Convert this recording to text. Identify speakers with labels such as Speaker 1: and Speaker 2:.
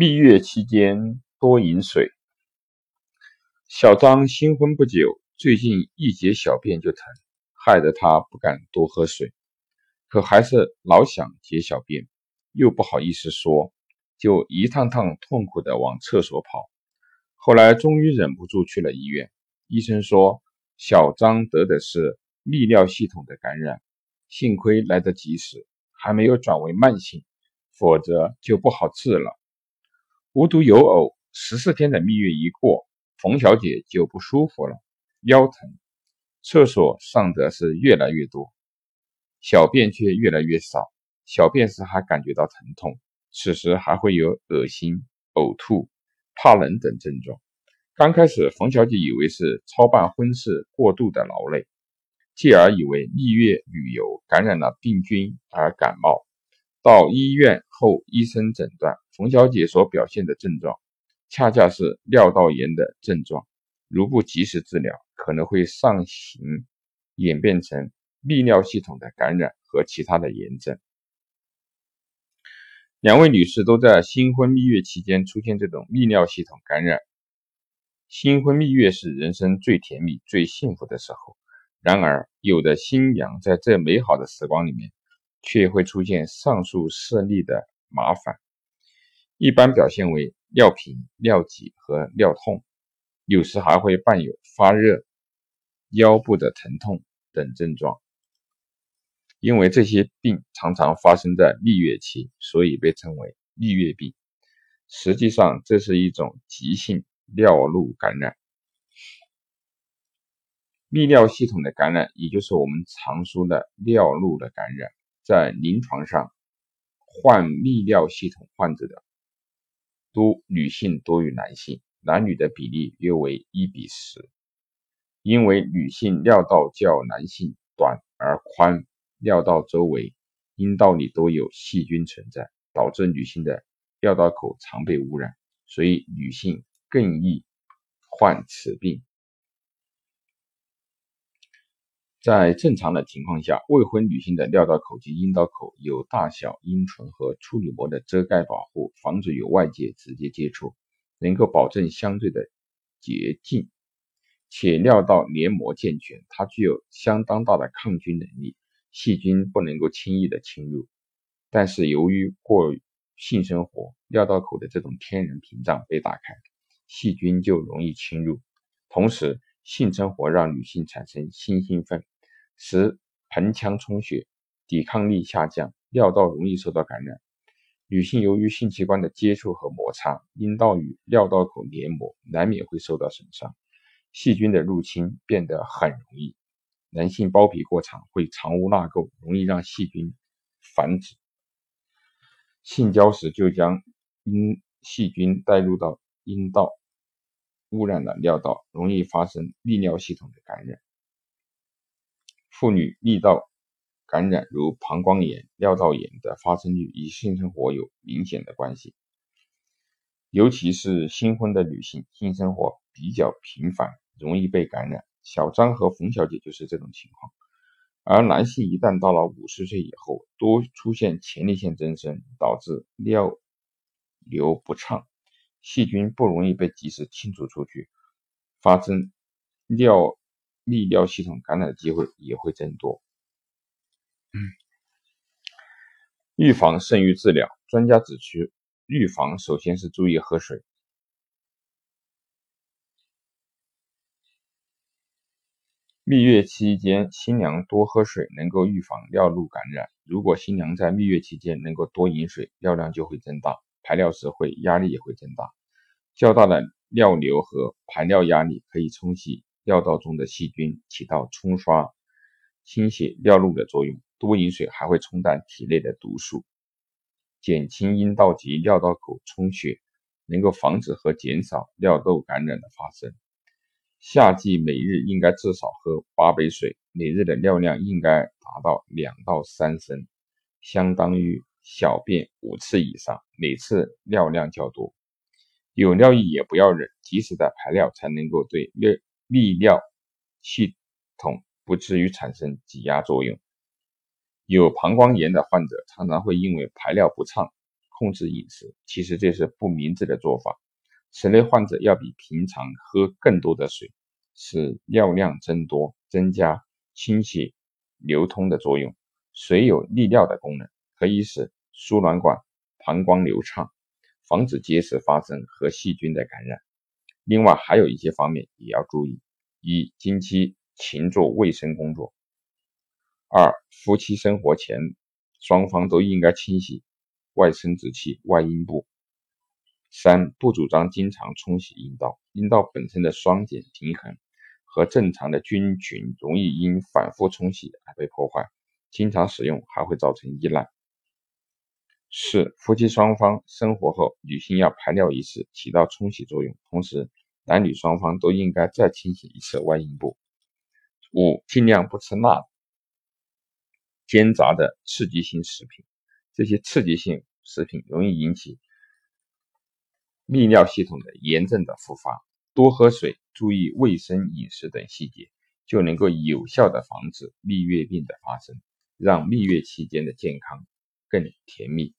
Speaker 1: 蜜月期间多饮水。小张新婚不久，最近一节小便就疼，害得他不敢多喝水，可还是老想解小便，又不好意思说，就一趟趟痛苦的往厕所跑。后来终于忍不住去了医院，医生说小张得的是泌尿系统的感染，幸亏来得及时，还没有转为慢性，否则就不好治了。无独有偶，十四天的蜜月一过，冯小姐就不舒服了，腰疼，厕所上的是越来越多，小便却越来越少。小便时还感觉到疼痛，此时还会有恶心、呕吐、怕冷等症状。刚开始，冯小姐以为是操办婚事过度的劳累，继而以为蜜月旅游感染了病菌而感冒。到医院后，医生诊断冯小姐所表现的症状，恰恰是尿道炎的症状。如不及时治疗，可能会上行演变成泌尿系统的感染和其他的炎症。两位女士都在新婚蜜月期间出现这种泌尿系统感染。新婚蜜月是人生最甜蜜、最幸福的时候，然而，有的新娘在这美好的时光里面。却会出现上述事例的麻烦，一般表现为尿频、尿急和尿痛，有时还会伴有发热、腰部的疼痛等症状。因为这些病常常发生在蜜月期，所以被称为蜜月病。实际上，这是一种急性尿路感染。泌尿系统的感染，也就是我们常说的尿路的感染。在临床上，患泌尿系统患者的都女性多于男性，男女的比例约为一比十。因为女性尿道较男性短而宽，尿道周围、阴道里都有细菌存在，导致女性的尿道口常被污染，所以女性更易患此病。在正常的情况下，未婚女性的尿道口及阴道口有大小阴唇和处女膜的遮盖保护，防止与外界直接接触，能够保证相对的洁净。且尿道黏膜健全，它具有相当大的抗菌能力，细菌不能够轻易的侵入。但是由于过性生活，尿道口的这种天然屏障被打开，细菌就容易侵入。同时，性生活让女性产生性兴奋，使盆腔充血，抵抗力下降，尿道容易受到感染。女性由于性器官的接触和摩擦，阴道与尿道口黏膜难免会受到损伤，细菌的入侵变得很容易。男性包皮过长会藏污纳垢，容易让细菌繁殖。性交时就将阴细菌带入到阴道。污染了尿道，容易发生泌尿系统的感染。妇女泌道感染，如膀胱炎、尿道炎的发生率与性生活有明显的关系。尤其是新婚的女性，性生活比较频繁，容易被感染。小张和冯小姐就是这种情况。而男性一旦到了五十岁以后，多出现前列腺增生，导致尿流不畅。细菌不容易被及时清除出去，发生尿泌尿系统感染的机会也会增多。预防胜于治疗，专家指出，预防首先是注意喝水。蜜月期间，新娘多喝水能够预防尿路感染。如果新娘在蜜月期间能够多饮水，尿量就会增大，排尿时会压力也会增大。较大的尿流和排尿压力可以冲洗尿道中的细菌，起到冲刷、清洗尿路的作用。多饮水还会冲淡体内的毒素，减轻阴道及尿道口充血，能够防止和减少尿道感染的发生。夏季每日应该至少喝八杯水，每日的尿量应该达到两到三升，相当于小便五次以上，每次尿量较多。有尿意也不要忍，及时的排尿才能够对尿泌尿系统不至于产生挤压作用。有膀胱炎的患者常常会因为排尿不畅、控制饮食，其实这是不明智的做法。此类患者要比平常喝更多的水，使尿量增多，增加清洗流通的作用。水有利尿的功能，可以使输卵管、膀胱流畅，防止结石发生和细菌的感染。另外还有一些方面也要注意：一、经期勤做卫生工作；二、夫妻生活前双方都应该清洗外生殖器、外阴部；三、不主张经常冲洗阴道，阴道本身的双碱平衡和正常的菌群容易因反复冲洗而被破坏，经常使用还会造成依赖。四、夫妻双方生活后，女性要排尿一次，起到冲洗作用，同时。男女双方都应该再清洗一次外阴部。五、尽量不吃辣、煎炸的刺激性食品，这些刺激性食品容易引起泌尿系统的炎症的复发。多喝水，注意卫生饮食等细节，就能够有效的防止蜜月病的发生，让蜜月期间的健康更甜蜜。